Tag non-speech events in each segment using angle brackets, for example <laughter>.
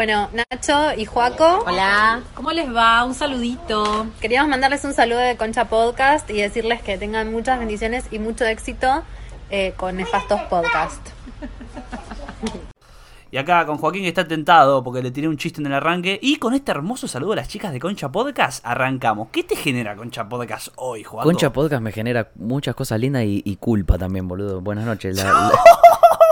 Bueno, Nacho y Juaco, Hola, ¿cómo les va? Un saludito. queríamos mandarles un saludo de Concha Podcast y decirles que tengan muchas bendiciones y mucho éxito eh, con Nefastos Podcast. Y acá con Joaquín que está tentado porque le tiré un chiste en el arranque. Y con este hermoso saludo a las chicas de Concha Podcast arrancamos. ¿Qué te genera Concha Podcast hoy, Joaquín? Concha Podcast me genera muchas cosas lindas y, y culpa también, boludo. Buenas noches. La- <laughs> la-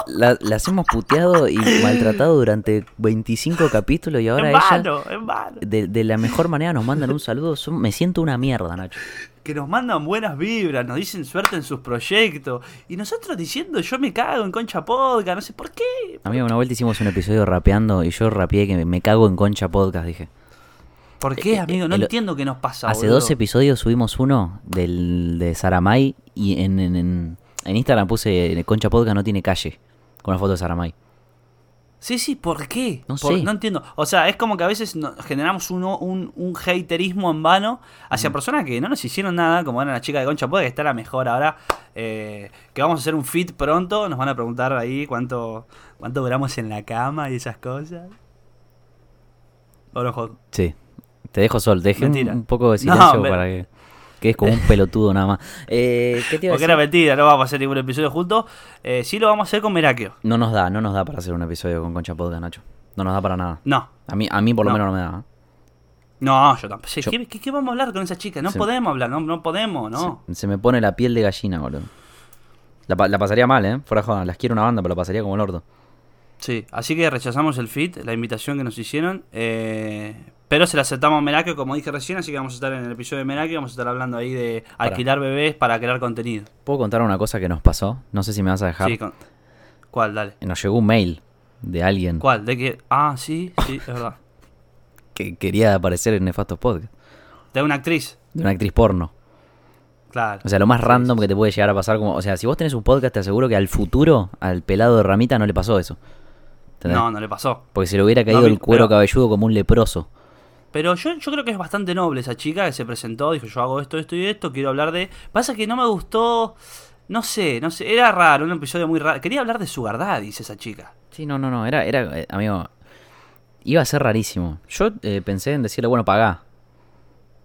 la- las hemos puteado y <laughs> maltratado durante 25 capítulos y ahora en ella, vano, en vano. de, de la mejor manera, nos mandan un saludo. Son- me siento una mierda, Nacho. Que nos mandan buenas vibras, nos dicen suerte en sus proyectos. Y nosotros diciendo yo me cago en Concha Podcast, no sé por qué. Amigo, una vuelta hicimos un episodio rapeando y yo rapeé que me, cago en Concha Podcast, dije. ¿Por qué, Eh, amigo? No el- entiendo qué nos pasa. Hace boludo. dos episodios subimos uno del, de Saramay y en, en, en- en Instagram puse Concha Podcast no tiene calle con la foto de Saramay. Sí, sí, ¿por qué? No Por- sé. no entiendo. O sea, es como que a veces generamos uno, un, un haterismo en vano hacia personas que no nos hicieron nada, como eran las chicas de Concha Puede, que está la mejor ahora. eh, que vamos a hacer un fit pronto. Nos van a preguntar ahí cuánto, cuánto duramos en la cama y esas cosas. ¿O no? Sí, te dejo sol, te dejé un, poco de silencio para que quedes como un pelotudo nada más. Eh, ¿Qué te iba a Porque decir? era mentira, no vamos a hacer ningún episodio juntos. Eh, sí lo vamos a hacer con Merakio. No nos da, no nos da para hacer un episodio con Concha Podcast, Nacho. No nos da para nada. No. A mí, a mí por lo No. menos no me da. ¿eh? No, yo tampoco. Yo- ¿Qué, qué- qué vamos a hablar con esa chica? No Sí. podemos hablar, no, no podemos, no. Se, se me pone la piel de gallina, boludo. La pasaría mal, ¿eh? Fuera joda, las quiero una banda, pero la pasaría como el orto. Sí, así que rechazamos el fit, la invitación que nos hicieron. eh, pero se la aceptamos a como dije recién, así que vamos a estar en el episodio de Merakio. Vamos a estar hablando ahí de alquilar bebés para crear contenido. ¿Puedo contar una cosa que nos pasó? No sé si me vas a dejar. Sí, con- ¿Cuál? Dale. Nos llegó un mail de alguien ¿Cuál? ¿De qué? Ah, sí, sí, es verdad. <laughs> que quería aparecer en Nefastos Podcast. De una actriz. De una actriz porno. Claro. O sea, lo más random que te puede llegar a pasar. como O sea, si vos tenés un podcast, te aseguro que al futuro, al pelado de ramita, no le pasó eso. ¿Entendés? No, no le pasó. Porque se le hubiera caído No, el cuero pero- cabelludo como un leproso. Pero yo, yo creo que es bastante noble esa chica que se presentó, dijo yo hago esto, esto y esto, quiero hablar de... Pasa que no me gustó, no sé, no sé, era raro, un episodio muy raro. Quería hablar de su verdad, dice esa chica. Sí, no, no, no. Era, era eh, amigo. Iba a ser rarísimo. Yo eh, pensé en decirle, bueno, pagá.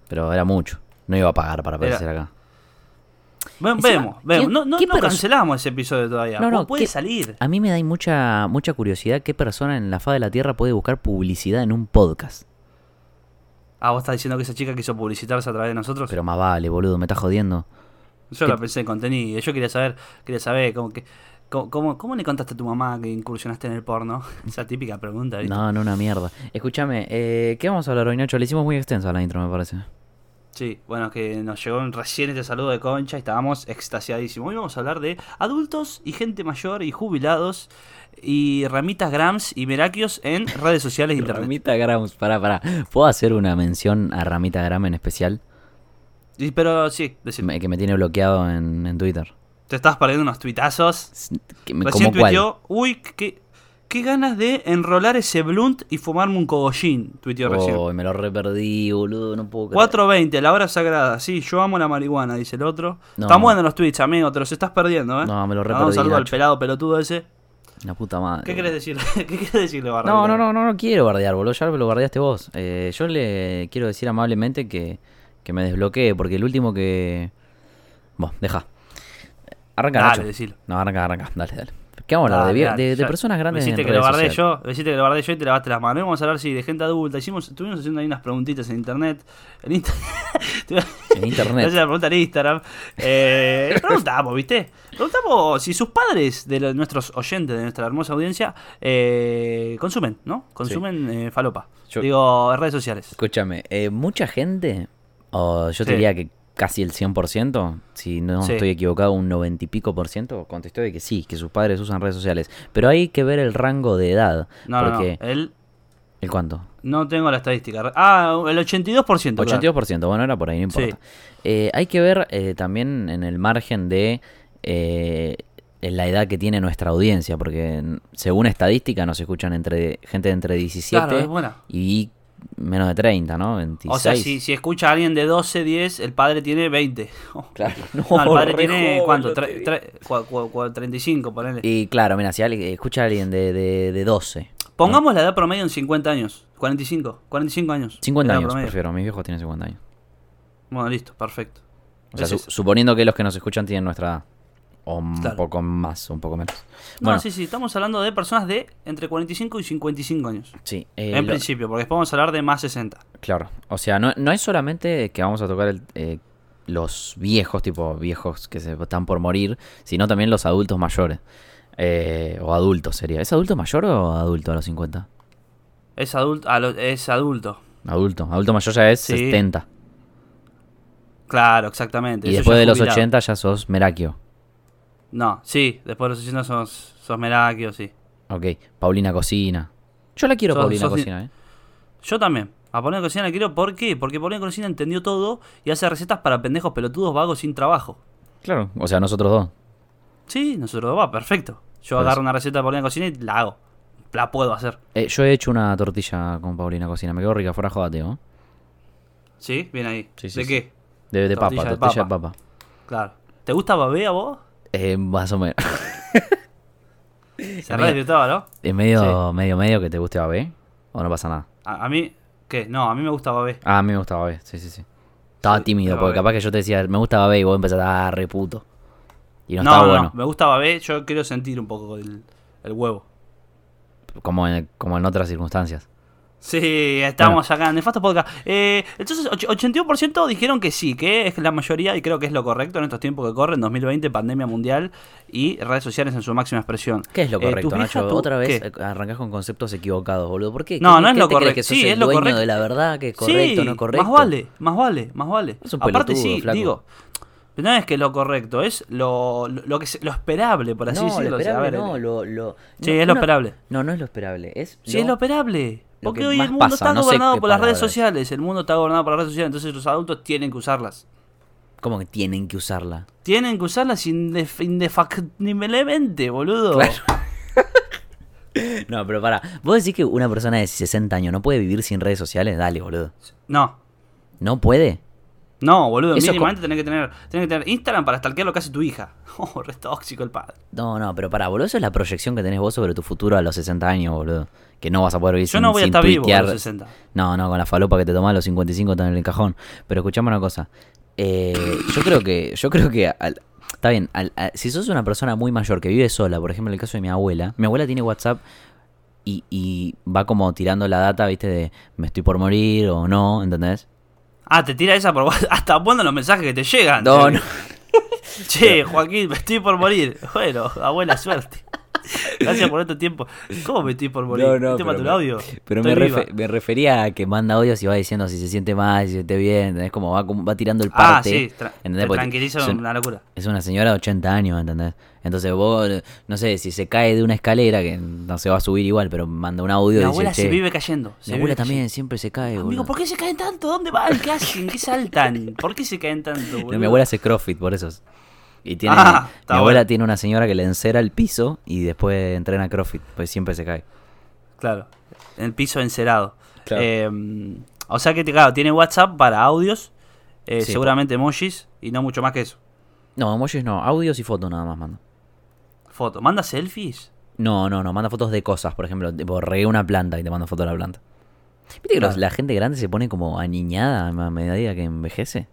Pero era mucho. No iba a pagar para aparecer acá. Bueno, Encima, vemos, vemos. ¿quién- No, no, no cancelamos ese episodio todavía. No, no, Pu- puede ¿qué- salir. A mí me da mucha, mucha curiosidad qué persona en la faz de la Tierra puede buscar publicidad en un podcast. Ah, vos estás diciendo que esa chica quiso publicitarse a través de nosotros. Pero más vale, boludo, me estás jodiendo. yo la pensé en contenido. Yo quería saber, quería saber cómo que... ¿Cómo, cómo, cómo le contaste a tu mamá que incursionaste en el porno? <laughs> Esa típica pregunta, ¿viste? No, no, una mierda. Escúchame, eh, ¿qué vamos a hablar hoy, Nacho? Le hicimos muy extensa la intro, me parece. Sí, bueno, que nos llegó recién este saludo de Concha y estábamos extasiadísimos. Hoy vamos a hablar de adultos y gente mayor y jubilados y ramitas grams y meraquios en redes sociales internet. Ramita Grams, pará, pará. ¿Puedo hacer una mención a Ramita Gram en especial? Y, pero sí, decime, Que me tiene bloqueado en, en Twitter. te estás perdiendo unos tuitazos. Me- Recién tuiteó, uy, qué, qué ganas de enrolar ese blunt y fumarme un cogollín, tuiteó recién. Oh, me lo reperdí, boludo, no puedo creer. 4.20, la hora sagrada. Sí, yo amo la marihuana, dice el otro. No. Están buenos los tweets, amigo, te los estás perdiendo, ¿eh? No, me lo reperdí, saludo al Nacho. pelado pelotudo ese. La puta madre. ¿Qué querés decir? <laughs> ¿Qué querés decirle, Barra? No, no, no, no, no quiero bardear, boludo. Ya lo bardeaste vos. Eh, yo le quiero decir amablemente que, que me desbloquee, porque el último que. Bueno, deja. Arranca, Dale, Nacho. decilo. No, arranca, arranca. Dale, dale. ¿Qué vamos a hablar? De, dale, de- de personas grandes Me en hiciste que redes lo sociales. yo, me hiciste que lo bardé yo y te lavaste las manos. Vamos a hablar, sí, de gente adulta. Hicimos, estuvimos haciendo ahí unas preguntitas en internet. En, inter- <laughs> En internet. La pregunta en Instagram. Eh, <laughs> preguntamos, ¿viste? Preguntamos si sus padres de los- nuestros oyentes, de nuestra hermosa audiencia, eh, consumen, ¿no? Consumen eh, falopa. Yo- Digo, en redes sociales. Escúchame, eh, mucha gente, o yo te Sí. diría que casi el 100%, si no Sí. estoy equivocado, un 90 y pico por ciento, contestó de que sí, que sus padres usan redes sociales. Pero hay que ver el rango de edad. No, no, no. porque, Él, ¿El cuánto? no tengo la estadística. Ah, el 82%. claro. 82%, bueno, era por ahí, no importa. Sí. Eh, hay que ver eh, también en el margen de eh, en la edad que tiene nuestra audiencia, porque según estadística nos escuchan entre gente de entre 17 Claro, y menos de 30, ¿no? 26. O sea, si, si escucha a alguien de 12, 10, el padre tiene 20. <laughs> Claro, No, el padre re tiene, ¿cuánto? lo Tre- te tre- cua- cua- cua- 35, ponele. Y claro, mira, si alguien, escucha a alguien de, de, de 12, Pongamos la edad promedio en 50 años. 45. 45 años. 50 Edad años, promedio. prefiero. Mis viejos tienen 50 años. Bueno, listo, perfecto. O sea, su- suponiendo que los que nos escuchan tienen nuestra edad. O un Claro. poco más, un poco menos. No, Bueno, sí, sí, estamos hablando de personas de entre 45 y 55 años. sí. eh, en lo- principio, porque después vamos a hablar de más 60. Claro. O sea, no, no es solamente que vamos a tocar el, eh, los viejos, tipo viejos que se están por morir, sino también los adultos mayores. Eh, o adultos sería. ¿Es adulto mayor o adulto a los 50? Es adulto, a lo- es adulto. Adulto. Adulto mayor ya es Sí. 70. Claro, exactamente. Y Eso después de los jubilado. 80 ya sos merakio. No, sí, después de los 80 sos, sos Merakio, sí. Ok. Paulina Cocina. Yo la quiero, Sos- Paulina sos- Cocina, ¿eh? Yo también. A Paulina Cocina la quiero, ¿por qué? Porque Paulina Cocina entendió todo y hace recetas para pendejos pelotudos vagos sin trabajo. Claro. O sea, nosotros dos. Sí, nosotros va, perfecto. Yo agarro una receta de Paulina Cocina y la hago. La puedo hacer. Eh, yo he hecho una tortilla con Paulina Cocina. Me quedó rica, fuera joda, tío. ¿Sí? Bien ahí. Sí, sí, ¿De sí. qué? De, de papa, de tortilla de papa. papa. Claro. ¿Te gusta babé a vos? Eh, más o menos. <laughs> Se re divirtaba, ¿no? ¿Es medio, medio, medio que te guste Babé? ¿O no pasa nada? A, a mí, ¿qué? No, a mí me gusta babé. Ah, a mí me gusta Babé, sí, sí, sí. Estaba Sí, tímido, porque Babé. capaz que yo te decía, me gusta Babé y vos empezás a re puto. Y no, No, estaba no, bueno. me gusta babé. Yo quiero sentir un poco el, el huevo. Como, en, como en otras circunstancias. Sí, estamos acá en Nefasto Podcast. Eh, entonces, och- 81% dijeron que sí, que es la mayoría y creo que es lo correcto en estos tiempos que corren, 2020, pandemia mundial y redes sociales en su máxima expresión. ¿Qué es lo Eh, correcto, ¿tus Nacho? tú- Otra vez qué? eh, arrancás con conceptos equivocados, boludo. ¿Por qué? No, ¿Qué- no es lo correcto. que sos Sí, el es lo dueño correcto. de la verdad, que es correcto, sí, no es correcto? Más vale, más vale, más vale. Es un Aparte sí, flaco. digo, no es que lo correcto, es lo, lo, lo que se- lo esperable, por así no, decirlo. lo o sea, a esperable ver, no, eh, lo... lo Sí, no, es lo esperable. No, no es lo esperable, es... Sí, es lo esperable. Porque que hoy el mundo pasa, está no gobernado por las redes sociales. El mundo está gobernado por las redes sociales, entonces los adultos tienen que usarlas. ¿Cómo que tienen que usarla? Tienen que usarlas indef indefactiblemente, boludo. Claro. <laughs> No, pero para, ¿vos decís que una persona de 60 años no puede vivir sin redes sociales? Dale, boludo. No, ¿No puede? no, boludo. Eso mínimamente tenés que tener, tenés que tener Instagram para stalkear lo que hace tu hija. <laughs> Oh, re tóxico el padre. No, no, pero para, boludo, eso es la proyección que tenés vos sobre tu futuro a los 60 años, boludo. Que no vas a poder vivir Yo sin, no voy a estar vivo a los 60. No, no, con la falopa que te tomás a los 55 están en el cajón. Pero escuchame una cosa. Eh, yo creo que, yo creo que al- está bien, al- a- si sos una persona muy mayor que vive sola, por ejemplo en el caso de mi abuela, mi abuela tiene WhatsApp y, y va como tirando la data, viste, de me estoy por morir o no, ¿entendés? Ah, te tira esa por WhatsApp. <laughs> Hasta cuando los mensajes que te llegan. No, no. <laughs> Che, Joaquín, me estoy por morir. Bueno, abuela, suerte. Gracias por este tiempo. ¿Cómo me estoy por morir? No, no, ¿Te pero- audio? Pero me, me refería a que manda audios y va diciendo si se siente mal, si se siente bien, ¿entendés? Como va, va tirando el Ah, parte. sí, tra- tranquiliza es un- una locura. Es una señora de 80 años, ¿entendés? Entonces vos, no sé, si se cae de una escalera, que no se va a subir igual, pero manda un audio Mi abuela dice, se "Che, vive cayendo. Mi se abuela vive también cayendo. siempre se cae, Amigo, boludo. ¿por qué se caen tanto? ¿Dónde van? ¿Qué hacen? ¿Qué saltan? ¿Por qué se caen tanto, No, <laughs> boludo? mi abuela hace crossfit, por eso. Y tiene, Ah, mi abuela bueno. tiene una señora que le encera el piso y después entrena crossfit, pues siempre se cae. Claro, en el piso encerado. Claro. Eh, o sea que, claro, tiene WhatsApp para audios, eh, Sí, seguramente emojis y no mucho más que eso. No, emojis no, audios y fotos nada más manda. Foto. ¿Manda selfies? No, no, no, manda fotos de cosas, por ejemplo, regué una planta y te manda foto de la planta. ¿Viste que los- Claro. la gente grande se pone como aniñada a medida que envejece?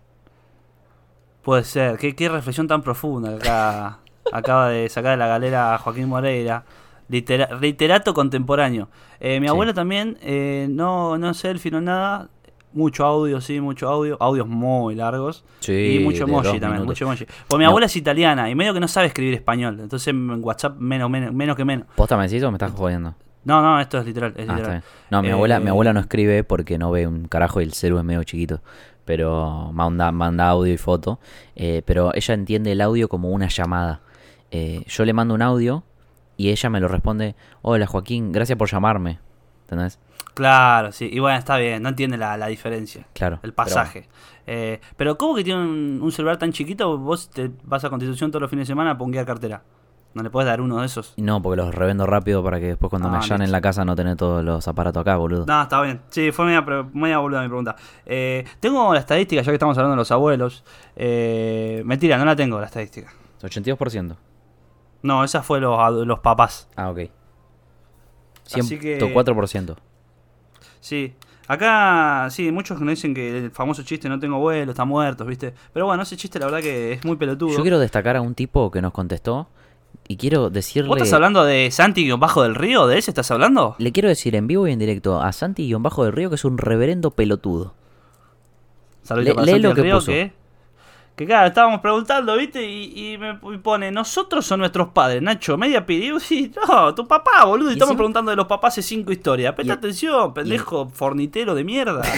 Puede ser. Qué, qué reflexión tan profunda que acá <laughs> acaba de sacar de la galera Joaquín Moreira. Litera- literato contemporáneo. Eh, mi Sí. abuela también, eh, no, no selfie, no nada. Mucho audio, sí, mucho audio. Audios muy largos. Sí, y mucho emoji también, mucho emoji. Pues mi No. abuela es italiana y medio que no sabe escribir español. Entonces en WhatsApp menos, menos, menos que menos. ¿Posta me decís o me estás jodiendo? No, no, esto es literal. Es Ah, literal. No, mi abuela, mi Eh, abuela no escribe porque no ve un carajo y el celu es medio chiquito. Pero manda, manda audio y foto. Eh, pero ella entiende el audio como una llamada. Eh, yo le mando un audio y ella me lo responde, hola Joaquín, gracias por llamarme. ¿Entendés? Claro, sí. Y bueno, está bien, no entiende la, la diferencia. Claro. El pero pasaje. Eh, pero ¿cómo que tiene un, un celular tan chiquito? Vos te vas a Constitución todos los fines de semana a ponguear cartera. ¿No le puedes dar uno de esos? No, porque los revendo rápido para que después cuando me Ah, allanen listo. la casa no tener todos los aparatos acá, boludo. No, está bien. Sí, fue media, media boluda mi pregunta. Eh, tengo la estadística, ya que estamos hablando de los abuelos. Eh, mentira, no la tengo la estadística. 82%. No, esa fue los, papás. Ah, ok. Así que- 104%. Sí. Acá, sí, muchos que nos dicen que el famoso chiste no tengo abuelo, está muerto, ¿viste? Pero bueno, ese chiste la verdad que es muy pelotudo. Yo quiero destacar a un tipo que nos contestó y quiero decirle... ¿Vos estás hablando de Santi bajo del río? ¿De ese estás hablando? Le quiero decir en vivo y en directo a Santi-Bajo del Río que es un reverendo pelotudo. Le- para lee Santi lo que Río, puso. que, que claro, estábamos preguntando, ¿viste? Y, y me y pone, nosotros son nuestros padres, Nacho, media pidió, sí, no, tu papá, boludo, y Y estamos encima- preguntando de los papás hace cinco historias. Presta atención, pendejo, fornitero de mierda. <laughs>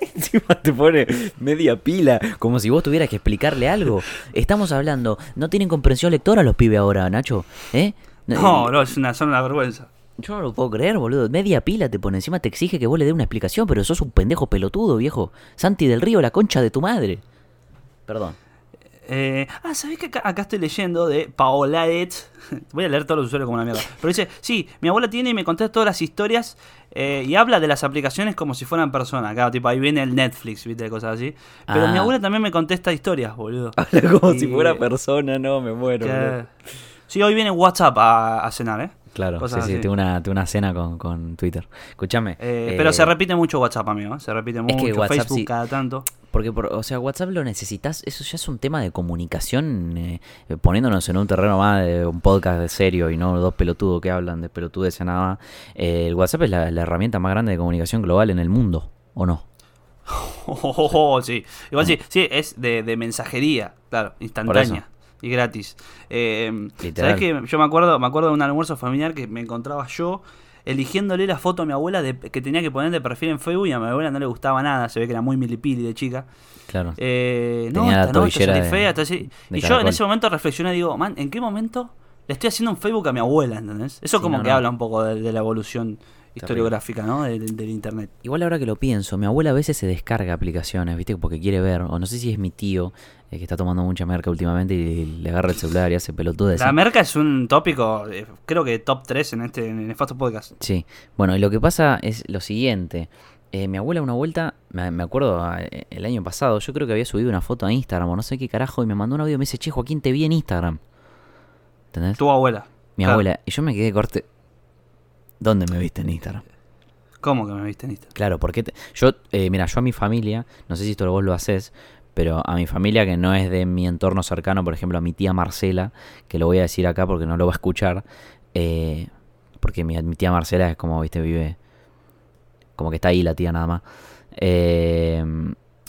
Encima te pone media pila, como si vos tuvieras que explicarle algo. Estamos hablando, no tienen comprensión lectora los pibes ahora, Nacho. ¿Eh? No, no, es una, son una vergüenza. Yo no lo puedo creer, boludo. Media pila te pone. Encima te exige que vos le dé una explicación, pero sos un pendejo pelotudo, viejo. Santi del Río, la concha de tu madre. Perdón. Eh, ah, ¿sabés que acá, acá estoy leyendo de Paolaet? <laughs> Voy a leer todos los usuarios como una mierda. Pero dice, sí, mi abuela tiene y me contesta todas las historias eh, y habla de las aplicaciones como si fueran personas. Claro, tipo, ahí viene el Netflix, viste, cosas así. Pero Ah. mi abuela también me contesta historias, boludo. Habla como Y- si fuera persona, no, me muero. Que- Sí, hoy viene WhatsApp a, a cenar, ¿eh? Claro, sí, Cosas sí, así. tengo una, tengo una cena con, con Twitter. Escúchame. Eh, eh, pero se repite mucho WhatsApp, amigo. ¿eh? Se repite mucho. que WhatsApp Facebook sí. cada tanto. Porque, por, o sea, WhatsApp lo necesitas, eso ya es un tema de comunicación, eh, eh, poniéndonos en un terreno más de un podcast de serio y no dos pelotudos que hablan de pelotudes nada más. Eh, el WhatsApp es la, la herramienta más grande de comunicación global en el mundo, ¿o no? Oh, oh, oh, sí. Igual sí, sí, es de, de mensajería, claro, instantánea y gratis. Eh. ¿Sabes que Yo me acuerdo, me acuerdo de un almuerzo familiar que me encontraba yo eligiéndole la foto a mi abuela de, que tenía que poner de perfil en Facebook y a mi abuela no le gustaba nada, se ve que era muy milipili de chica. Claro. Eh, no, esta no, esta de- fea, esta sí. de Y yo en ese momento reflexioné y digo, man, ¿en qué momento le estoy haciendo un Facebook a mi abuela, ¿entendés? Eso Sí, como no, que no. habla un poco de, de la evolución historiográfica, ¿no? De- de- del internet. Igual ahora que lo pienso, mi abuela a veces se descarga aplicaciones, ¿viste? Porque quiere ver, o no sé si es mi tío, eh, que está tomando mucha merca últimamente y le agarra el celular y hace pelotudes. La merca es un tópico, eh, creo que top 3 en este en Nefasto Podcast. Sí, bueno, y lo que pasa es lo siguiente. Eh, mi abuela una vuelta, me, me acuerdo el año pasado, yo creo que había subido una foto a Instagram o no sé qué carajo y me mandó un audio y me dice, che, Joaquín, te vi en Instagram. ¿Entendés? Tu abuela. Mi Claro. abuela. Y yo me quedé corte. ¿Dónde me viste en Instagram? ¿Cómo que me viste en Instagram? Claro, porque te- yo, eh, mira, yo a mi familia, no sé si esto vos lo haces, pero a mi familia que no es de mi entorno cercano, por ejemplo a mi tía Marcela, que lo voy a decir acá porque no lo va a escuchar, eh, porque mi, mi tía Marcela es como, viste, vive, como que está ahí la tía nada más. Eh,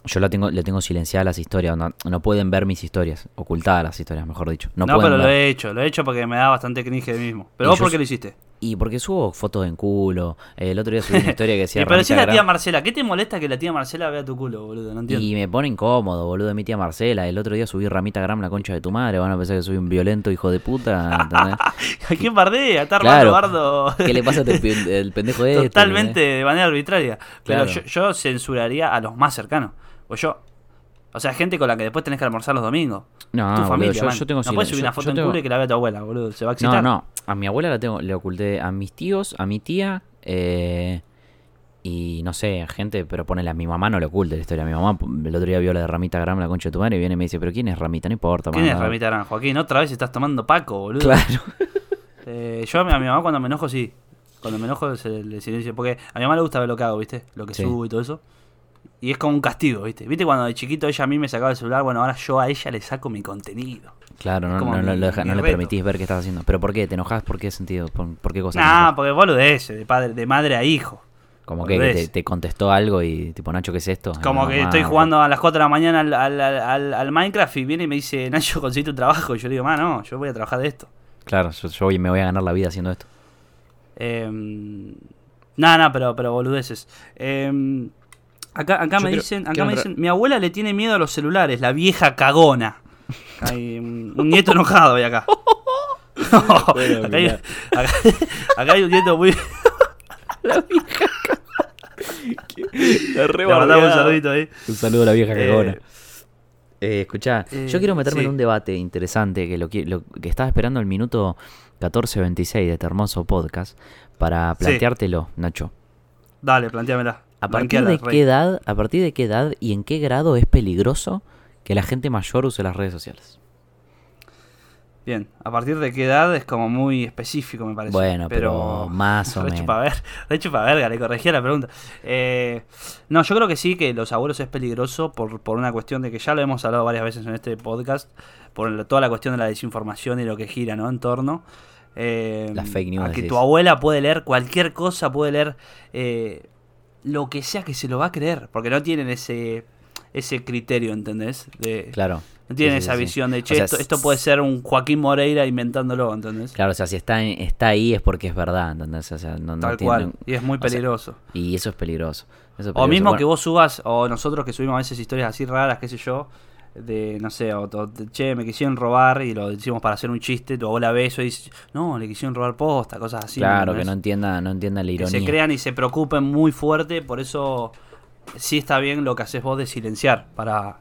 yo la tengo, le tengo silenciadas las historias, no, no pueden ver mis historias, ocultadas las historias, mejor dicho. No, pero lo he hecho, lo he hecho porque me da bastante cringe de mismo. Pero Y vos yo por qué lo hiciste? Y porque subo fotos en culo. eh, el otro día subí una historia que decía <laughs> si es la tía Marcela, ¿qué te molesta que la tía Marcela vea tu culo, boludo? No entiendo. Y me pone incómodo, boludo, mi tía Marcela. El otro día subí Ramita Gram, la concha de tu madre. Van a pensar que soy un violento hijo de puta. ¿entendés? <laughs> ¿A quién bardea? Está Claro. bardo. <laughs> ¿Qué le pasa a pen- el pendejo de este? Totalmente de manera arbitraria. Pero Claro. yo, yo censuraría a los más cercanos. O yo. O sea, gente con la que después tenés que almorzar los domingos. No, tu boludo, familia. yo- man. yo tengo no puedes subir yo- una foto en tengo- culo y que la vea tu abuela, boludo. Se va a No, excitar. no. A mi abuela la tengo, le oculté a mis tíos, a mi tía. Eh, y no sé, gente, pero ponele a mi mamá no le oculte la historia. Mi mamá el otro día vio la de Ramita Gram, la concha de tu madre, y viene y me dice, ¿pero quién es Ramita? No importa, ¿Quién es mamá". Ramita Arán? Joaquín, otra vez estás tomando Paco, boludo. Claro. <laughs> Eh, yo a mi, a mi mamá cuando me enojo, sí. Cuando me enojo se le silencio. Porque a mi mamá le gusta ver lo que hago, ¿viste? Lo que Sí. subo y todo eso. Y es como un castigo, ¿viste? ¿Viste cuando de chiquito ella a mí me sacaba el celular? Bueno, ahora yo a ella le saco mi contenido. Claro, no, no, no mi- lo deja- no mi le permitís ver qué estás haciendo. ¿Pero por qué? ¿Te enojas? ¿Por qué sentido? ¿Por, por qué cosa? Nah, porque boludez, de, padre, de madre a hijo. Como que, te, contestó algo y tipo, Nacho, ¿qué es esto? Como que mamá, estoy jugando a las 4 de la mañana al, al- al- Minecraft y viene y me dice, Nacho, conseguí tu trabajo. Y yo le digo, ma, no, yo voy a trabajar de esto. Claro, yo, yo me voy a ganar la vida haciendo esto. Eh, nada, nada, pero, pero boludeces. Eh, acá acá me dicen, acá me dicen, mi abuela le tiene miedo a los celulares, la vieja cagona. Hay un, un nieto enojado hay acá. <laughs> Bueno, acá, hay, mirá. acá- acá hay un nieto muy... Le mandamos un saludito ahí. Un saludo a la vieja Eh, cagona. Eh, escuchá, eh, yo quiero meterme sí. en un debate interesante que lo, lo- que estaba esperando el minuto 14.26 de este hermoso podcast para Sí. planteártelo, Nacho. Dale, planteamela. ¿A partir de qué edad, a partir de qué edad y en qué grado es peligroso que la gente mayor use las redes sociales? Bien, a partir de qué edad es como muy específico, me parece. Bueno, pero más o <laughs> menos. chupaver- re chupaverga, le corregía la pregunta. Eh, no, yo creo que sí, que los abuelos es peligroso por, por una cuestión de que ya lo hemos hablado varias veces en este podcast, por toda la cuestión de la desinformación y lo que gira, ¿no? En torno. Eh, Las fake news, A que decís. tu abuela puede leer cualquier cosa, puede leer eh, lo que sea que se lo va a creer, porque no tienen ese, ese criterio, ¿entendés? De, Claro. no tienen Sí, esa sí, visión de, O che, sea, esto, esto puede ser un Joaquín Moreira inventándolo, ¿entendés? Claro, o sea, si está, está ahí es porque es verdad, ¿entendés? O sea, no, no Tal tiene- cual. Y es muy o sea, peligroso. y eso es peligroso. Eso es o mismo Bueno, que vos subas, o nosotros que subimos a veces historias así raras, qué sé yo, de, no sé, o, che, me quisieron robar y lo decimos para hacer un chiste, tu abuela ve eso y dice, no, le quisieron robar posta, cosas así. Claro, ¿me que no entienda, no entienda la Que ironía. se crean y se preocupen muy fuerte, por eso sí está bien lo que haces vos de silenciar, para...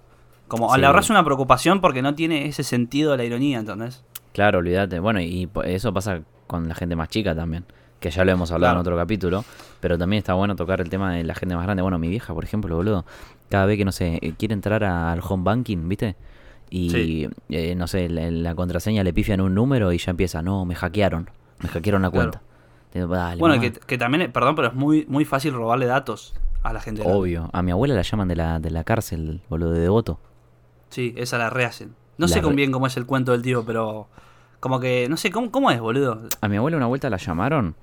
Como Sí. le ahorras una preocupación porque no tiene ese sentido de la ironía, ¿entendés? Claro, olvídate. Bueno, y eso pasa con la gente más chica también, que ya lo hemos hablado Claro. en otro capítulo, pero también está bueno tocar el tema de la gente más grande. Bueno, mi vieja, por ejemplo, boludo, cada vez que, no sé, eh, quiere entrar al home banking, ¿viste? Y, Sí. eh, no sé, la, la contraseña le pifian un número y ya empieza, no, me hackearon, me hackearon la cuenta. Digo, "Dale, Bueno, mamá". que, que también, perdón, pero es muy, muy fácil robarle datos a la gente. grande. Obvio, a mi abuela la llaman de la, de la cárcel, boludo, de devoto. Sí, esa la rehacen. No La sé con re- bien cómo es el cuento del tío, pero como que, no sé, ¿cómo, cómo es, boludo? A mi abuela una vuelta la llamaron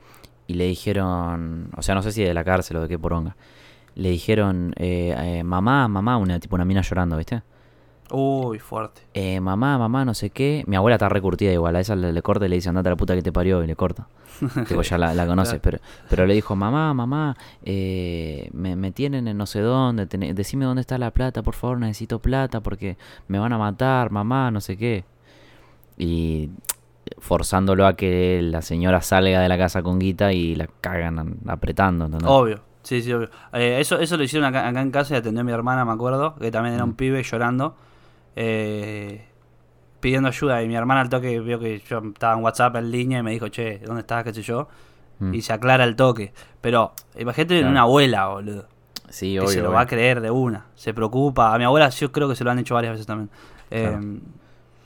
y le dijeron, o sea, no sé si de la cárcel o de qué poronga. Le dijeron, eh, eh, mamá, mamá, una tipo una mina llorando, ¿viste? Uy, fuerte. Eh, mamá, mamá, no sé qué. Mi abuela está recurtida igual, a esa le, le corta y le dice, andate a la puta que te parió y le corta. <laughs> tipo, ya la, la conoces, pero, pero le dijo, mamá, mamá, eh, me, me tienen en no sé dónde, decime dónde está la plata, por favor, necesito plata porque me van a matar, mamá, no sé qué. Y forzándolo a que la señora salga de la casa con guita y la cagan apretando. ¿entendés? Obvio. Sí, sí, obvio. Eh, eso, eso lo hicieron acá, acá en casa y atendió a mi hermana, me acuerdo, que también era un Mm. pibe llorando, eh, pidiendo ayuda. Y mi hermana al toque vio que yo estaba en WhatsApp en línea y me dijo, che, ¿dónde estás? ¿Qué sé yo? Mm. Y se aclara el toque. Pero imagínate Claro. una abuela, boludo. Sí, que obvio. se lo obvio. va a creer de una. Se preocupa. A mi abuela yo creo que se lo han hecho varias veces también. Claro. Eh,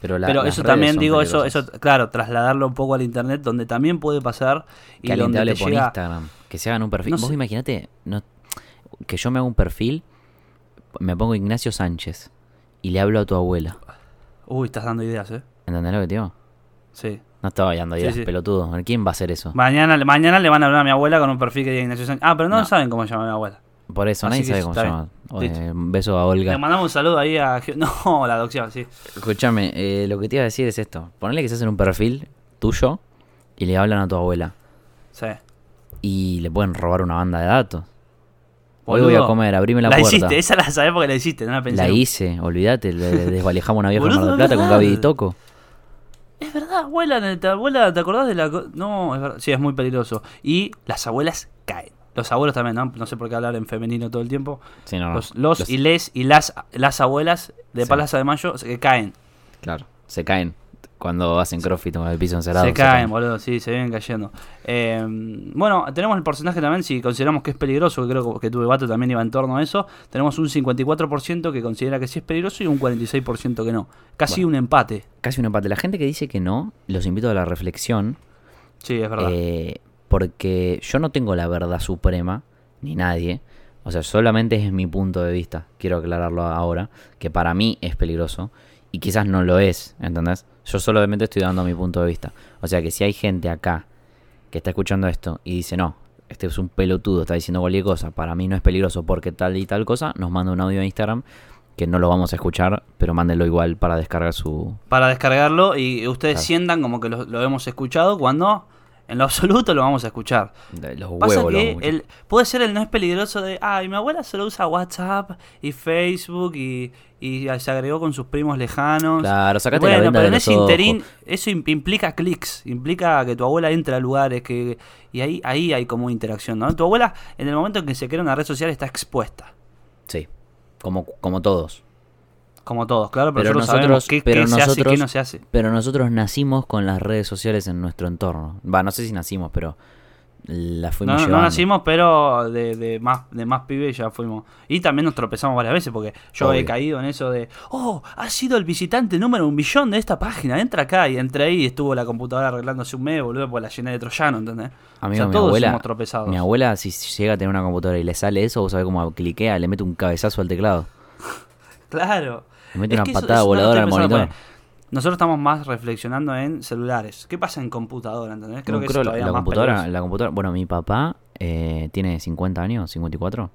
Pero, la- pero las eso también, digo, eso, eso, claro, trasladarlo un poco al internet, donde también puede pasar y que donde te por llega. Instagram, que se hagan un perfil. No Vos sé. imagínate no, que yo me haga un perfil, me pongo Ignacio Sánchez y le hablo a tu abuela. Uy, estás dando ideas, ¿eh? ¿Entendés lo que te digo? Sí. No estaba dando Sí, ideas, sí. pelotudo. ¿Quién va a hacer eso? Mañana, mañana le van a hablar a mi abuela con un perfil que diga Ignacio Sánchez. Ah, pero no, No. saben cómo se llama mi abuela. Por eso, Así nadie que sabe cómo se está llama. Eh, un beso a Le Olga. mandamos un saludo ahí a. <laughs> No, la adopción, sí. Escúchame, eh, lo que te iba a decir es esto. Ponele que se hacen un perfil tuyo y le hablan a tu abuela. Sí. Y le pueden robar una banda de datos. Hoy voy a comer, abrime la, La puerta. hiciste, esa la sabés porque la hiciste, no la pensé. La hice, olvídate, le le desvalijamos una vieja en Boludo, Mar del Plata con. Gaby y Toco. Es verdad, abuela, ¿te, abuela, ¿te acordás de la.? No, es verdad. Sí, es muy peligroso. Y las abuelas caen. Los abuelos también, ¿no? No sé por qué hablar en femenino todo el tiempo. Sí, no. Los, los, Los- y les y las, las abuelas de Sí. De Mayo se caen. Claro, se caen cuando hacen crossfit con el piso encerrado. se caen, boludo, sí, se vienen cayendo. Eh, bueno, tenemos el porcentaje también, si consideramos que es peligroso, que creo que tu debate también iba en torno a eso, tenemos un 54% que considera que sí es peligroso y un 46% que no. Casi Bueno. un empate. Casi un empate. La gente que dice que no, los invito a la reflexión. Sí, es verdad. eh, porque yo no tengo la verdad suprema, ni nadie. O sea, solamente es mi punto de vista. Quiero aclararlo ahora. Que para mí es peligroso. Y quizás no lo es, ¿entendés? Yo solamente estoy dando mi punto de vista. O sea que si hay gente acá que está escuchando esto y dice, no, este es un pelotudo, está diciendo cualquier cosa, para mí no es peligroso porque tal y tal cosa, nos manda un audio a Instagram que no lo vamos a escuchar, pero mándenlo igual para descargar su... Para descargarlo y ustedes Claro. sientan como que lo, lo hemos escuchado cuando en lo absoluto lo vamos a escuchar. Los Pasa huevos. lo que el, puede ser el no es peligroso de, ay, mi abuela solo usa WhatsApp y Facebook y, y se agregó con sus primos lejanos. Claro, sacate bueno, la venda pero en ese interín, eso im- implica clics, implica que tu abuela entre a lugares que y ahí ahí hay como interacción, ¿no? Tu abuela en el momento en que se crea una red social está expuesta, Sí, como, como todos. Como todos, claro, pero, Pero nosotros, sabemos nosotros- qué, pero qué se hace y nosotros- qué no se hace. Pero nosotros nacimos con las redes sociales en nuestro entorno. Va, no sé si nacimos, pero la fuimos no, no nacimos, pero de, de más de más pibes ya fuimos. Y también nos tropezamos varias veces porque yo he caído en eso de, oh, ha sido el visitante número un millón de esta página, entra acá. Y entré ahí y estuvo la computadora arreglándose un mes, boludo, porque la llené de troyano, ¿entendés? Amigo, o sea, mi todos abuela, hemos tropezado. mi abuela, si llega a tener una computadora y le sale eso, vos sabés cómo cliquea, le mete un cabezazo al teclado. <laughs> Claro. Mete Es una eso- patada eso voladora al monitor. Nosotros estamos más reflexionando en celulares. ¿Qué pasa en computadora, ¿entendés? Creo No, que creo la, computadora, la computadora, bueno, mi papá eh, tiene 50 años, 54,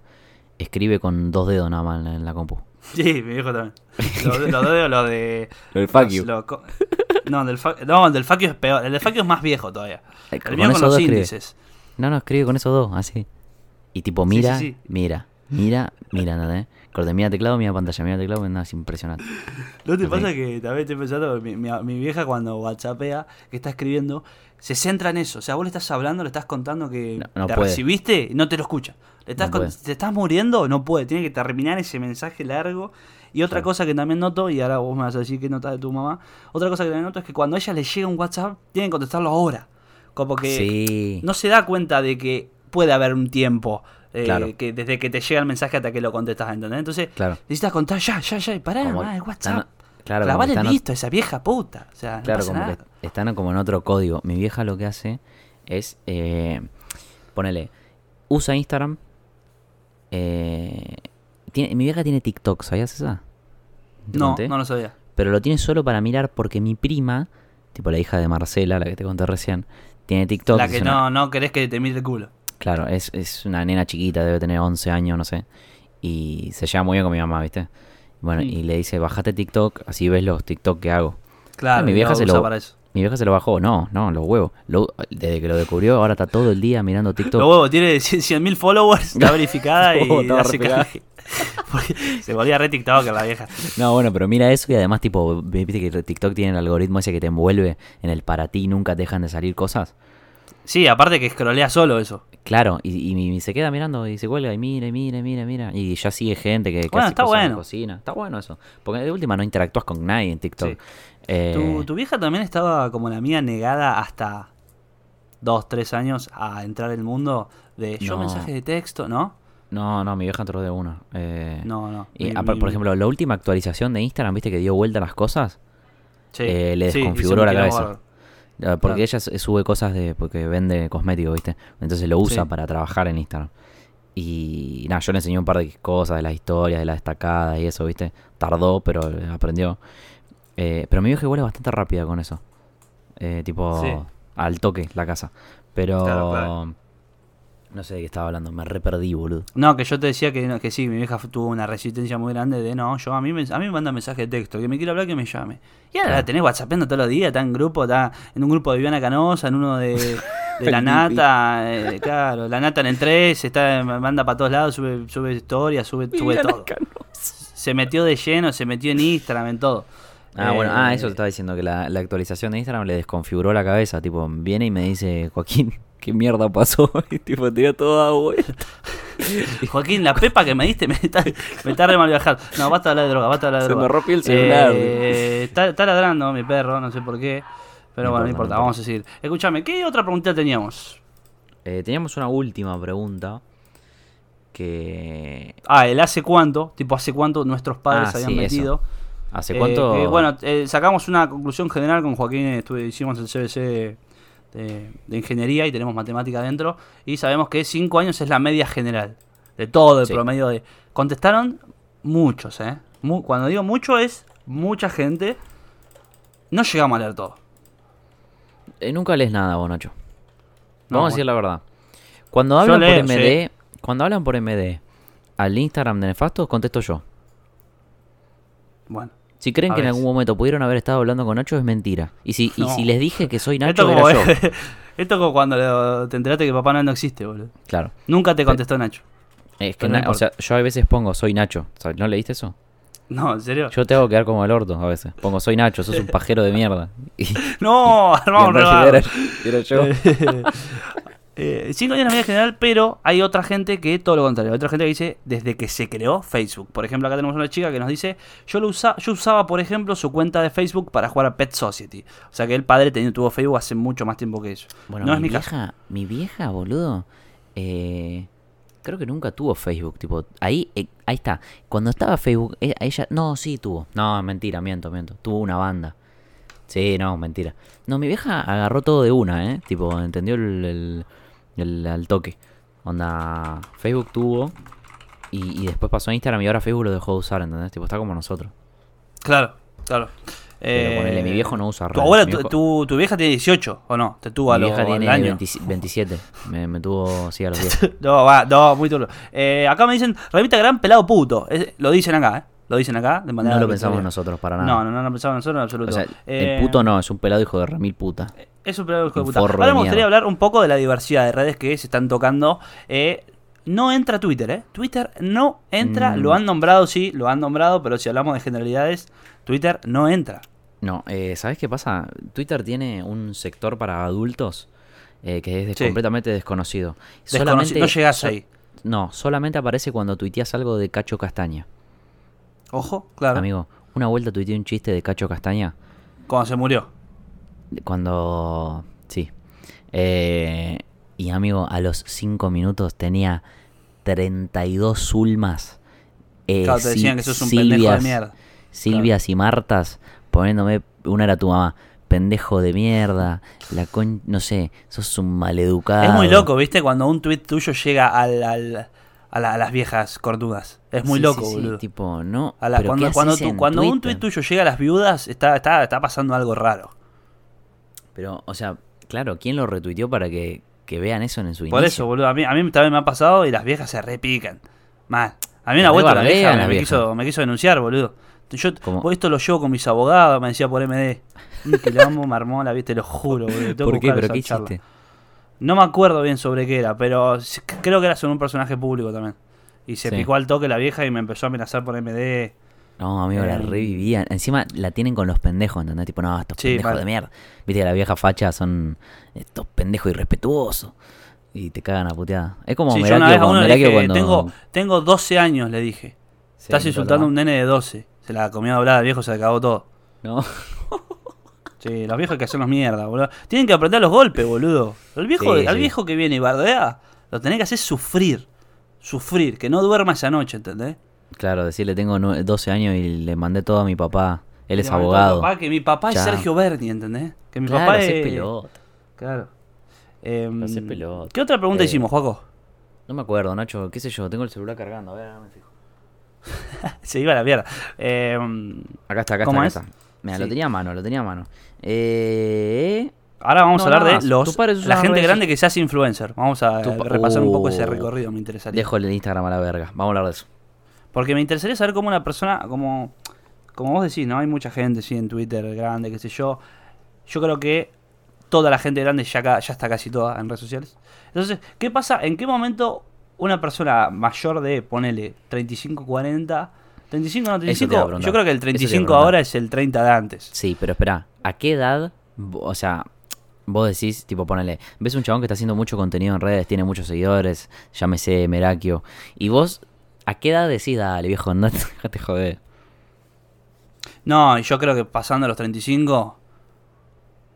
escribe con dos dedos nada más en la, en la compu. <laughs> Sí, mi viejo también. Los los dedos, lo de... <laughs> Lo del fuck los- you. no, del fa- no, el del fuck you es peor. El del fuck you es más viejo todavía. Eh, El con mío con los escribe. índices. No, no, escribe con esos dos, así. Y tipo, mira, sí, sí. mira, mira, mira, ¿entendés? Corte, mira teclado, mira pantalla, mira teclado, nada, es impresionante. <laughs> ¿No te Ok. pasa que también estoy pensando, mi, mi, mi vieja cuando whatsappea, que está escribiendo, se centra en eso? O sea, vos le estás hablando, le estás contando que No, no te puede. recibiste y no te lo escucha. Le estás No con-. ¿Te estás muriendo? No puede, tiene que terminar ese mensaje largo. Y otra Claro. cosa que también noto, y ahora vos me vas a decir que notas de tu mamá, otra cosa que también noto es que cuando a ella le llega un WhatsApp, tienen que contestarlo ahora. Como que Sí. no se da cuenta de que puede haber un tiempo. Eh, Claro. que desde que te llega el mensaje hasta que lo contestas, ¿entendés? Entonces, Claro. necesitas contar ya, ya, ya, y pará, Como nomás, el están- WhatsApp. claro, que están- listo esa vieja puta. O sea, Claro, como nada. que están como en otro código. Mi vieja lo que hace es, eh, ponele, usa Instagram. eh, tiene, mi vieja tiene TikTok, ¿sabías esa? ¿Te No, conté? no lo sabía. Pero lo tiene solo para mirar porque mi prima, tipo la hija de Marcela, la que te conté recién, tiene TikTok. La que una- no, no querés que te mire el culo. Claro, es, es una nena chiquita, debe tener 11 años, no sé. Y se lleva muy bien con mi mamá, ¿viste? Bueno, y le dice, bájate TikTok, así ves los TikTok que hago. Claro, Ah, mi vieja se lo- para eso. Mi vieja se lo bajó, no, no, los huevos. Lo- desde que lo descubrió, ahora está todo el día mirando TikTok. Lo huevo, tiene 100.000 followers, está <laughs> verificada y <laughs> hace. <laughs> Porque se volvía re TikToker la vieja. No, bueno, pero mira eso y además, tipo, viste que TikTok tiene el algoritmo ese que te envuelve en el para ti, nunca te dejan de salir cosas. Sí, aparte que scrollea solo eso. Claro, y, y, y se queda mirando y se cuelga y mira, y mira, y mira, y mira. Y ya sigue gente que, que Bueno, hace está cosas en la bueno. cocina. Está bueno eso. Porque de última no interactúas con nadie en TikTok. Sí. Eh, Tu, tu vieja también estaba como la mía negada hasta dos, tres años a entrar al mundo de yo No. mensajes de texto, ¿no? No, no, mi vieja entró de una. Eh, No, no. Y, Mi- por ejemplo, la última actualización de Instagram, viste que dio vuelta a las cosas. sí, eh, le desconfiguró la cabeza. Ah, Porque Claro. ella sube cosas de. porque vende cosméticos, ¿viste? Entonces lo usa Sí. para trabajar en Instagram. Y nada, yo le enseñé un par de cosas de las historias, de las destacadas y eso, ¿viste? Tardó, pero eh, aprendió. Eh, pero mi vieja igual es bastante rápida con eso. Eh, tipo, Sí. al toque la casa. Pero. Claro, claro. No sé de qué estaba hablando, me re perdí, boludo. No, que yo te decía que, que sí, mi vieja tuvo una resistencia muy grande de no, yo a mí, me, a mí me manda mensaje de texto, que me quiere hablar, que me llame. Y ahora Claro. la tenés whatsappeando todos los días, está en grupo, está en un grupo de Viviana Canosa, en uno de, <laughs> de La Nata, eh, claro, La Nata en el 3, está, manda para todos lados, sube, sube historias, sube, sube todo. Se metió de lleno, se metió en Instagram, en todo. Ah, bueno, ah, eso te Eh, estaba diciendo que la, la actualización de Instagram le desconfiguró la cabeza. Tipo, viene y me dice, Joaquín, ¿qué mierda pasó? <laughs> Y tipo, tira todo a vuelta. <laughs> Joaquín, la pepa que me diste me está, me está re mal viajando. No, basta de hablar de droga, basta de hablar de Se droga. me rompió el celular. Eh, está, está ladrando mi perro, no sé por qué. Pero No bueno, importa, no importa, vamos a seguir. Escúchame, ¿qué otra pregunta teníamos? Eh, teníamos una última pregunta. Que. Ah, el hace cuánto, tipo hace cuánto nuestros padres Ah, habían sí, eso. ¿Hace Eh, cuánto? bueno, eh, sacamos una conclusión general con Joaquín, estuve, hicimos el CBC de, ingeniería y tenemos matemática adentro. Y sabemos que 5 años es la media general de todo el Sí. promedio de. Contestaron muchos, ¿eh? Mu- cuando digo mucho es mucha gente. No llegamos a leer todo. Eh, nunca lees nada, vos, Nacho. No, Vamos a decir la verdad. Cuando hablan leo, por MD, cuando hablan por MD al Instagram de Nefasto, contesto yo. Bueno. Si creen A que en algún momento pudieron haber estado hablando con Nacho, es mentira. Y si, y No. si les dije que soy <laughs> Esto Nacho, como, era yo. <laughs> esto como cuando te enteraste que Papá Noel no existe, boludo. Claro. Nunca te contestó Nacho. Es que, no o sea, yo a veces pongo soy Nacho. ¿Sabes? ¿No leíste eso? No, en serio. Yo te hago quedar como el orto a veces. Pongo soy Nacho, sos un <laughs> pajero de mierda. Y, No, rebardo. era, era yo. Eh, cinco años en general, pero hay otra gente que todo lo contrario. Hay otra gente que dice desde que se creó Facebook. Por ejemplo, acá tenemos una chica que nos dice: Yo lo usa, yo usaba, por ejemplo, su cuenta de Facebook para jugar a Pet Society. O sea que el padre tenía, tuvo Facebook hace mucho más tiempo que eso. Bueno, no mi, es mi caso. vieja, mi vieja, boludo, eh, creo que nunca tuvo Facebook, tipo, ahí, eh, ahí está. Cuando estaba Facebook, e- ella, no, sí tuvo. No, mentira, miento, miento. Tuvo una banda. Sí, no, mentira. No, mi vieja agarró todo de una, ¿eh? Tipo, entendió el, el, el- al toque. Onda, Facebook tuvo y, y después pasó a Instagram y ahora Facebook lo dejó de usar, ¿entendés? Tipo, está como nosotros. Claro, claro. Pero Eh, ponele, mi viejo no usa Tu abuela, viejo- tu- tu vieja tiene 18, ¿o no? Te tuvo a mi los vieja tiene años. 20 27. Me, me tuvo, sí, a los 10. <laughs> No, va, no, muy duro. Eh, acá me dicen, revista gran pelado puto. Es- lo dicen acá, ¿eh? Lo dicen acá. De manera No lo pensamos nosotros para nada. No, no, no lo pensamos nosotros en absoluto. O sea, Eh, el puto no, es un pelado hijo de remil puta. Es un hijo de puta. Ahora me gustaría hablar un poco de la diversidad de redes que se están tocando. Eh, no entra Twitter, ¿eh? Twitter no entra. Mm. Lo han nombrado, sí, lo han nombrado, pero si hablamos de generalidades, Twitter no entra. No, eh, ¿sabes qué pasa? Twitter tiene un sector para adultos eh, que es Sí. completamente desconocido. Desconocido, no llegás ahí. No, solamente aparece cuando tuiteas algo de Cacho Castaña. Ojo, claro. Amigo, una vuelta tuiteé un chiste de Cacho Castaña Cuando se murió. Cuando... Sí. Eh, y amigo, a los 5 minutos tenía 32 zulmas. eh, Claro, te decían que sos un pendejo de mierda. Silvias y Martas poniéndome, una era tu mamá, pendejo de mierda, la con, no sé, sos un maleducado. Es muy loco, ¿viste? Cuando un tweet tuyo llega al, al- a, la- a las viejas cornudas. Es muy Sí, loco, sí, sí, boludo. tipo, no. A la- pero cuando ¿qué cuando, un tweet tuyo llega a las viudas, está, está, está pasando algo raro. Pero, o sea, claro, ¿quién lo retuiteó para que, que vean eso en su Por inicio? eso, boludo. A mí, a mí también me ha pasado y las viejas se repican. Mal. A mí una vuelta la vieja me, viejas. quiso, me quiso denunciar, boludo. Yo ¿Cómo? esto lo llevo con mis abogados, me decía por MD. Un quilombo, me armó la viste, te lo juro, boludo. Tengo ¿Por qué? ¿Pero qué charla. hiciste? No me acuerdo bien sobre qué era, pero creo que era sobre un personaje público también. Y se Sí. picó al toque la vieja y me empezó a amenazar por MD. No, amigo, la Eh, revivían. Encima la tienen con los pendejos, ¿entendés? Tipo, no, estos Sí, pendejos de mierda. Viste que la vieja facha son estos pendejos irrespetuosos. Y te cagan a puteada. Es como Sí, yo Merakio, una vez a uno le Merakio dije, cuando... tengo, tengo 12 años, le dije. Sí, Estás insultando a un nene de 12. Se la comió doblada, el viejo se le acabó todo. No, Sí, los viejos hay que hacernos mierda, boludo. Tienen que aprender los golpes, boludo. El viejo, al viejo que viene y bardea, lo tenés que hacer sufrir. Sufrir, que no duerma esa noche, ¿entendés? Claro, decirle tengo nue- 12 años y le mandé todo a mi papá. Él es abogado. Papá, que mi papá es. Sergio Berni, ¿entendés? Que mi claro, papá es. pelota. Claro. Hacés pelota. ¿Qué otra pregunta Eh, hicimos, Juaco? No me acuerdo, Nacho, qué sé yo, tengo el celular cargando, a ver, me fijo. <laughs> Se iba a la mierda. Em, Acá está, acá ¿Cómo está, acá es? está. Mira, Sí. lo tenía a mano, lo tenía a mano. Eh... ahora vamos No, a hablar de los la gente redes grande que se hace influencer. Vamos a Tu repasar un poco ese recorrido, me interesaría. Dejo el Instagram a la verga, vamos a hablar de eso. Porque me interesaría saber cómo una persona, como, como vos decís, ¿no? Hay mucha gente, sí, en Twitter, grande, qué sé yo. Yo creo que toda la gente grande ya, ya está casi toda en redes sociales. Entonces, ¿qué pasa? ¿En qué momento una persona mayor de, ponele, 35, 40... 35, no, Eso te iba a 35, preguntar. yo creo que el Eso te iba a 35 preguntar. ahora es el 30 de antes. Sí, pero espera, ¿a qué edad, o sea, vos decís, tipo, ponele, ves un chabón que está haciendo mucho contenido en redes, tiene muchos seguidores, llámese Merakio, y vos, ¿a qué edad decís, dale viejo, andate, déjate joder? No, y <laughs> yo creo que pasando los 35,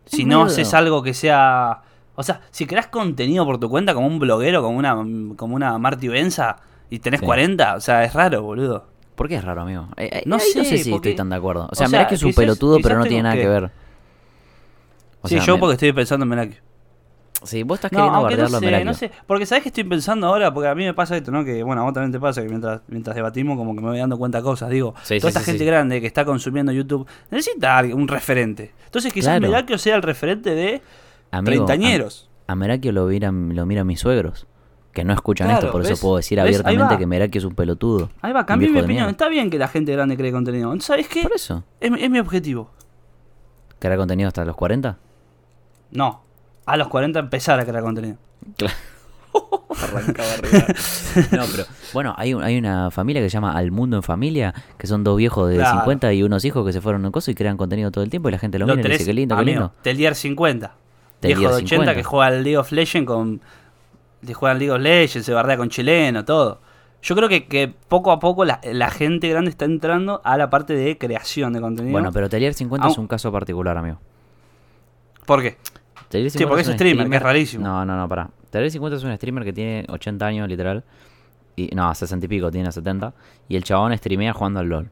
si no haces algo que sea... O sea, si creas contenido por tu cuenta como un bloguero, como una, como una Marty Benza, y tenés Sí. 40, o sea, es raro, boludo. ¿Por qué es raro, amigo? Eh, eh, No no sé, si porque- estoy tan de acuerdo. O o sea, sea, Merakio es un pelotudo, pero no tiene nada que- que ver. O sí, sea, yo me- porque estoy pensando en Menaki. Sí, vos estás queriendo no bardearlo a sé, Merakio. no sé. Porque sabés que estoy pensando ahora, porque a mí me pasa esto, ¿no? Que bueno, a vos también te pasa que mientras, mientras debatimos como que me voy dando cuenta de cosas. Digo, Sí, toda sí, esta sí, gente grande que está consumiendo YouTube necesita un referente. Entonces quizás Claro. Menaki sea el referente de Amigo, treintañeros. A, a Merakio lo miran, lo miran mis suegros. Que no escuchan Claro, esto, por ¿ves? eso puedo decir abiertamente que Merakio es un pelotudo. Ahí va, cambié mi opinión. Está bien que la gente grande cree contenido. ¿Sabes qué? Por eso. Es, mi- es mi objetivo. ¿Crear contenido hasta los 40? No. A los 40 empezar a crear contenido. Claro. <laughs> No, pero bueno, hay, un- hay una familia que se llama Al Mundo en Familia, que son dos viejos de Claro. 50 y unos hijos que se fueron en un coso y crean contenido todo el tiempo y la gente lo, mira y dice, qué lindo, qué amigo, lindo. Telier 50. Telier viejo de 80 50. que juega al League of Legends con, le juegan League of Legends, se bardea con chileno, todo. Yo creo que, que poco a poco la, la gente grande está entrando a la parte de creación de contenido. Bueno, pero Telier 50 Au. es un caso particular, amigo. ¿Por qué? Sí, porque es un streamer, que es rarísimo. No, no, no, pará. Telier 50 es un streamer que tiene 80 años, literal. Y, no, 60 y pico, tiene 70. Y el chabón streamea jugando al LOL.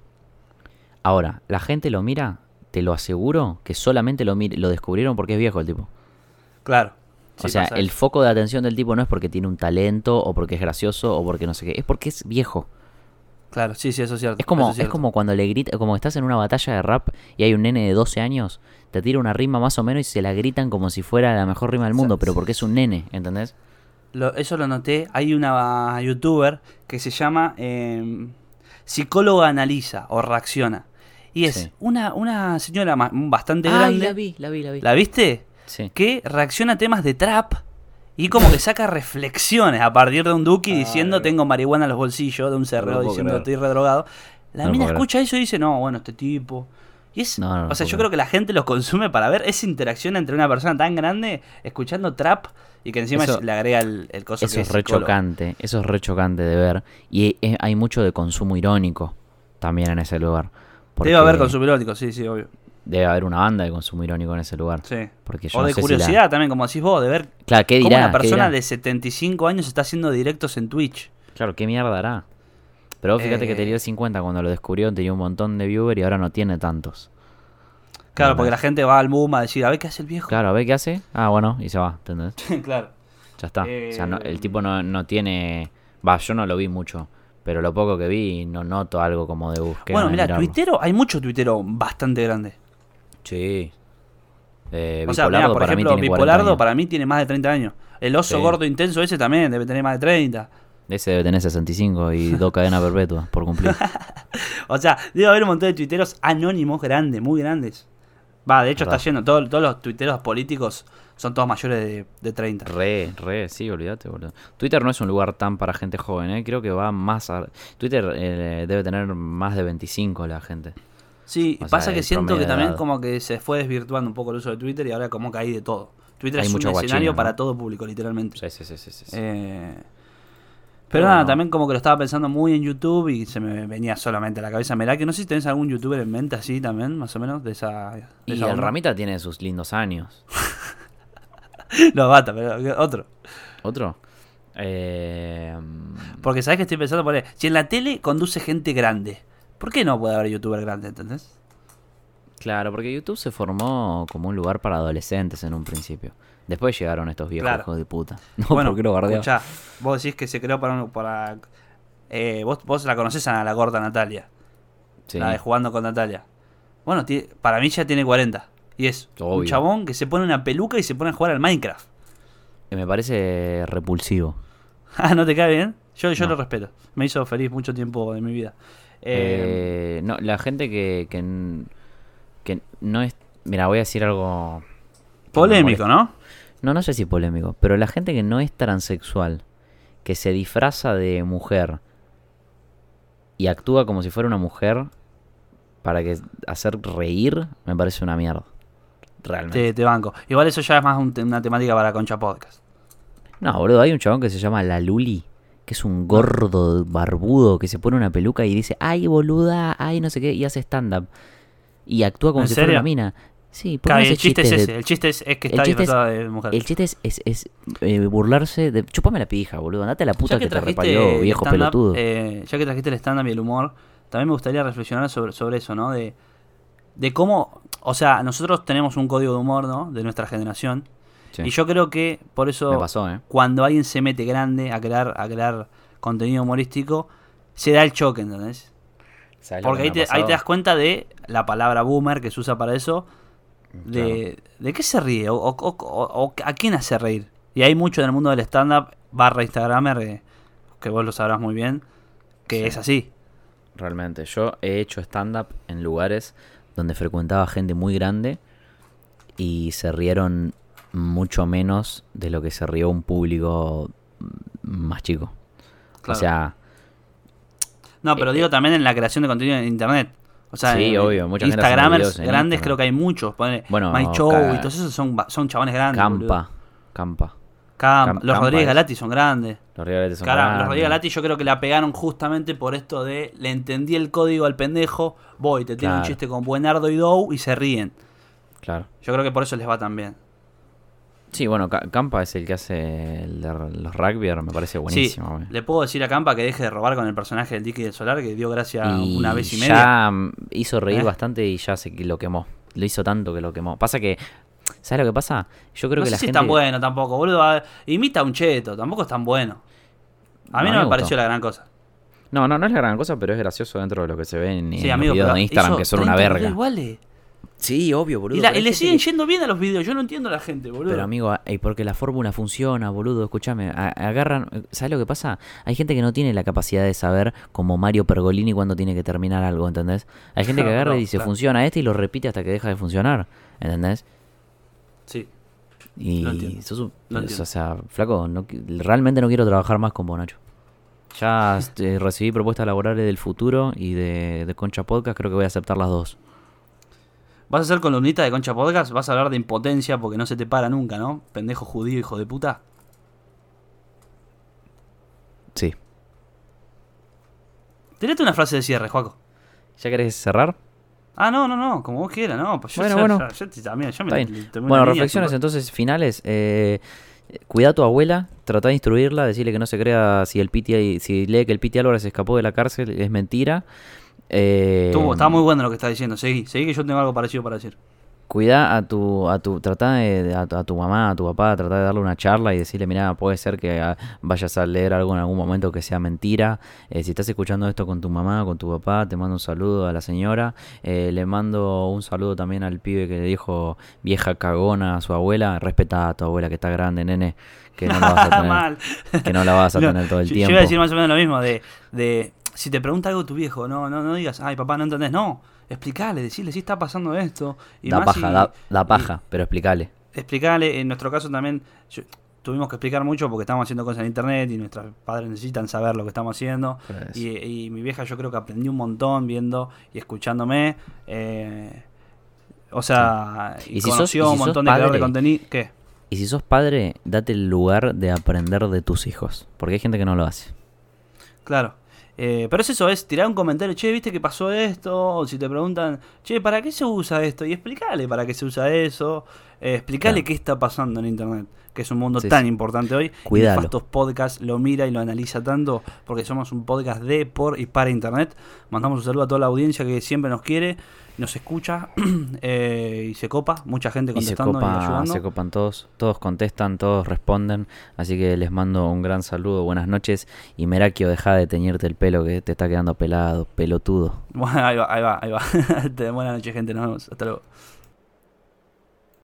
Ahora, la gente lo mira, te lo aseguro, que solamente lo, lo descubrieron porque es viejo el tipo. Claro. O sea, el foco de atención del tipo no es porque tiene un talento o porque es gracioso o porque no sé qué, es porque es viejo. Claro, sí, sí, eso es cierto. Es como, es cierto. como cuando le grita, como estás en una batalla de rap y hay un nene de 12 años, te tira una rima más o menos y se la gritan como si fuera la mejor rima del mundo, pero porque es un nene, ¿entendés? Lo- eso lo noté. Hay una youtuber que se llama eh, Psicóloga Analiza o Reacciona. Y es Sí. una, una señora bastante Ay, grande. la vi, la vi, la vi. ¿La viste? Sí. Que reacciona a temas de trap y como que saca reflexiones a partir de un Duki diciendo tengo marihuana en los bolsillos, de un cerreo diciendo estoy redrogado. La No mina escucha eso y dice, no, bueno, este tipo. Y es, No, o sea, yo creo que la gente los consume para ver esa interacción entre una persona tan grande escuchando trap y que encima Eso- es- le agrega el, el coso Eso que es re psicólogo. chocante, eso es re chocante de ver. Y eh, hay mucho de consumo irónico también en ese lugar. Debe haber consumo erótico, sí, sí, obvio. Debe haber una banda de consumo irónico en ese lugar. Sí. Porque yo O no de sé si curiosidad la- también, como decís vos, de ver Claro, ¿qué cómo dirá? una ¿Qué persona dirá? de 75 años está haciendo directos en Twitch. Claro, ¿qué mierda hará? Pero vos fíjate Eh. que tenía 50 cuando lo descubrió, tenía un montón de viewers y ahora no tiene tantos. Claro, porque la gente va al boom a decir, a ver qué hace el viejo. Claro, a ver qué hace. Ah, bueno, y se va, ¿entendés? <laughs> claro. Ya está. O sea, no- Eh. el tipo no, no tiene... Va, yo no lo vi mucho, pero lo poco que vi no noto algo como de búsqueda. Bueno, mira, tuitero, hay mucho tuitero bastante grande. Sí. Eh, o sea, mira, por para mí ejemplo, tiene 40 Bipolardo para mí tiene más de 30 años. El oso Sí. gordo intenso ese también debe tener más de 30. Ese debe tener 65 y <laughs> dos cadenas perpetuas por cumplir. <laughs> O sea, debe haber un montón de tuiteros anónimos grandes, muy grandes. Va, de hecho está lleno, todo- todos los tuiteros políticos son todos mayores de, de 30. Re, re, sí, olvídate, boludo. Twitter no es un lugar tan para gente joven, ¿eh? Creo que va más a... Twitter eh, debe tener más de 25 la gente. Sí, O pasa sea, que siento que también edad. como que se fue desvirtuando un poco el uso de Twitter y ahora como que hay de todo. Twitter Hay es un escenario ¿no? para todo público, literalmente. Sí, sí, sí, sí, sí, sí. Eh, pero Pero nada, también como que lo estaba pensando muy en YouTube y se me venía solamente a la cabeza. Mirá que no sé si tenés algún youtuber en mente así también, más o menos, de esa... de Y esa el onda. Ramita tiene sus lindos años. <laughs> No, bata, pero otro. ¿Otro? Eh, Porque sabes que estoy pensando, poner, si en la tele conduce gente grande, ¿por qué no puede haber youtuber grande, entendés? claro, porque YouTube se formó como un lugar para adolescentes en un principio. Después llegaron estos viejos Claro. hijos de puta. <laughs> No, bueno, porque lo escuchá, vos decís que se creó para... un- para eh, vos, vos la conocés a la gorda Natalia, Sí. la de jugando con Natalia. Bueno, para mí ya tiene 40. Y es un chabón que se pone una peluca y se pone a jugar al Minecraft. Que me parece repulsivo. <laughs> Ah, ¿no te cae bien? Yo, yo No. lo respeto. Me hizo feliz mucho tiempo de mi vida. Eh, Eh, no, la gente que, que, no es... Mira, voy a decir algo... polémico. ¿no? No, no sé si polémico, pero la gente que no es transexual, que se disfraza de mujer y actúa como si fuera una mujer para que hacer reír, me parece una mierda. Realmente. Te, te banco. Igual eso ya es más un una temática para Concha Podcast. No, boludo, hay un chabón que se llama La Luli, que es un gordo barbudo que se pone una peluca y dice, ay, boluda, ay, no sé qué, y hace stand-up. Y actúa como ¿En si fuera serio? una mina. Sí, Claro, ponme y el chiste es de- ese. El chiste es, es que está chiste es- disfrazada de mujer. El chiste es, es, es, eh, burlarse de... Chupame la pija, boludo, andate a la puta Ya que, te reparió, viejo pelotudo. eh, ya que trajiste el stand-up y el humor, también me gustaría reflexionar sobre, sobre eso, ¿no? De, de cómo, o sea, nosotros tenemos un código de humor, ¿no? De nuestra generación. Sí. Y yo creo que por eso pasó, ¿eh? cuando alguien se mete grande a crear, a crear contenido humorístico, se da el choque, ¿entendés? ¿Sabes lo Porque que ahí te, ahí te das cuenta de la palabra boomer que se usa para eso, de, de qué se ríe o, o- o- o a quién hace reír. Y hay mucho en el mundo del stand-up barra Instagramer, eh, que vos lo sabrás muy bien, que Sí. es así. Realmente, yo he hecho stand-up en lugares donde frecuentaba gente muy grande y se rieron mucho menos de lo que se rió un público más chico. Claro. O sea, No, pero Eh, digo también en la creación de contenido en internet. O sea, Sí, en- obvio, mucha Instagramers en grandes Instagram. creo que hay muchos. Pone Bueno, My Show y todos esos son, son chabones grandes. Campa. Campa. Campa. Cam- los Rodríguez Galati son grandes. Los. Rodríguez Galati yo creo que la pegaron justamente por esto de le entendí el código al pendejo, voy, te tiene un chiste con Buenardo y Dow y se ríen. Claro. Yo creo que por eso les va tan bien. Sí, bueno, Ca- Campa es el que hace el de los rugby, me parece buenísimo. sí, le puedo decir a Campa que deje de robar con el personaje del Dicky del Solar que dio gracia Y una vez y media. ya hizo reír ¿Eh? bastante y ya se lo quemó. Lo hizo tanto que lo quemó. Pasa que, ¿sabes lo que pasa? Yo creo no que sé la si gente... es tan bueno tampoco, boludo. A- Imita a un cheto, tampoco es tan bueno. A mí No, no, me me pareció la gran cosa. No, no, no es la gran cosa, pero es gracioso dentro de lo que se ve en, Sí, en amigo, los videos de Instagram, que son una 30 verga. iguales. Sí, obvio, boludo. Y, la- y le siguen que- yendo bien a los videos. Yo no entiendo a la gente, boludo. Pero amigo, y porque la fórmula funciona, boludo, escúchame, agarran, ¿sabes lo que pasa? Hay gente que no tiene la capacidad de saber como Mario Pergolini cuando tiene que terminar algo, ¿entendés? Hay gente que <laughs> agarra No, y dice, claro. funciona este y lo repite hasta que deja de funcionar, ¿entendés? Sí. Y entiendo, sos un- o sea, flaco, no, realmente no quiero trabajar más con vos, Nacho. Ya <laughs> este, recibí propuestas laborales del futuro y de, de Concha Podcast, creo que voy a aceptar las dos. ¿Vas a ser columnista de Concha Podcast? ¿Vas a hablar de impotencia porque no se te para nunca, no? Pendejo judío, hijo de puta. Sí. Tirate una frase de cierre, Juaco. ¿Ya querés cerrar? Ah, no, no, no, como vos quieras, no. Pues yo, Bueno, ya- bueno. ya- también, yo me Bueno, línea, reflexiones entonces finales. Eh, cuida a tu abuela, trata de instruirla, decirle que no se crea si el Piti, si lee que el Piti Álvarez escapó de la cárcel, es mentira. Eh, Estuvo- estaba muy bueno lo que estás diciendo. Seguí, seguí que yo tengo algo parecido para decir. Cuida a tu, a tu, trata de, a, tu- a tu mamá, a tu papá, trata de darle una charla y decirle, mira, puede ser que ah, vayas a leer algo en algún momento que sea mentira. Eh, si estás escuchando esto con tu mamá, con tu papá, te mando un saludo a la señora. Eh, le mando un saludo también al pibe que le dijo vieja cagona a su abuela. Respeta a tu abuela que está grande, nene, que no la vas a <laughs> tener, que no la vas a tener todo el tiempo. Yo iba a decir más o menos lo mismo de, de si te pregunta algo tu viejo, no, no, no digas, ay papá, no entendés, no, explicale, decirle si está pasando esto. Y da más paja, si- da, da y- paja, pero explícale. Explicale, en nuestro caso también yo- tuvimos que explicar mucho porque estamos haciendo cosas en internet y nuestros padres necesitan saber lo que estamos haciendo. Y, y mi vieja yo creo que aprendió un montón viendo y escuchándome. eh, o sea, y, Y si conoció y un montón de de contenido. ¿Qué? Y si sos padre, date el lugar de aprender de tus hijos, porque hay gente que no lo hace. Claro. Eh, pero es eso, es tirar un comentario, che, ¿viste que pasó esto? O si te preguntan, che, ¿para qué se usa esto? Y explicarle para qué se usa eso. Eh, explicarle Claro. qué está pasando en Internet, que es un mundo Sí, tan sí. importante hoy. Cuídalo. Y Nefastos Podcast lo mira y lo analiza tanto porque somos un podcast de, por y para Internet. Mandamos un saludo a toda la audiencia que siempre nos quiere, nos escucha <clears throat> eh, y se copa. Mucha gente Y se, contestando y, copa, ayudando. se copan todos, todos contestan, todos responden. Así que les mando un gran saludo, buenas noches. Y Merakio, deja de teñirte el pelo que te está quedando pelado, pelotudo. Bueno, <laughs> ahí va, ahí va, ahí va. <laughs> Buenas noches, gente. Nos vemos. Hasta luego.